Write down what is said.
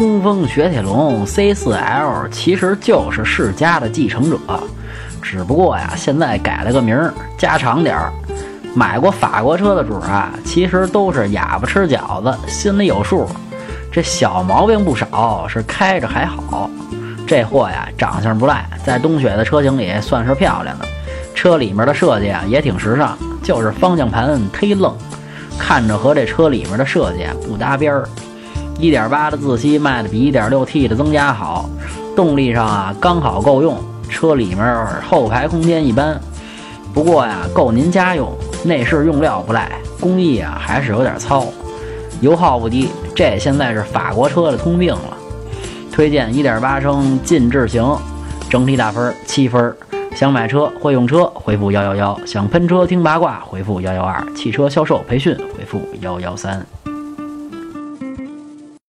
东风雪铁龙 C4L 其实就是世嘉的继承者，只不过呀，现在改了个名儿，加长点儿。买过法国车的主啊，其实都是哑巴吃饺子，心里有数。这小毛病不少，是开着还好。这货呀，长相不赖，在冬雪的车型里算是漂亮的。车里面的设计啊，也挺时尚，就是方向盘忒愣，看着和这车里面的设计不搭边儿。1.8的自吸卖的比 1.6T 的增加好，动力上啊刚好够用。车里面后排空间一般，不过呀够您家用。内饰用料不赖，工艺啊还是有点糙，油耗不低，这现在是法国车的通病了。推荐1.8升劲智型，整体打分七分。想买车会用车，回复幺幺幺；想喷车听八卦，回复幺幺二；汽车销售培训，回复幺幺三。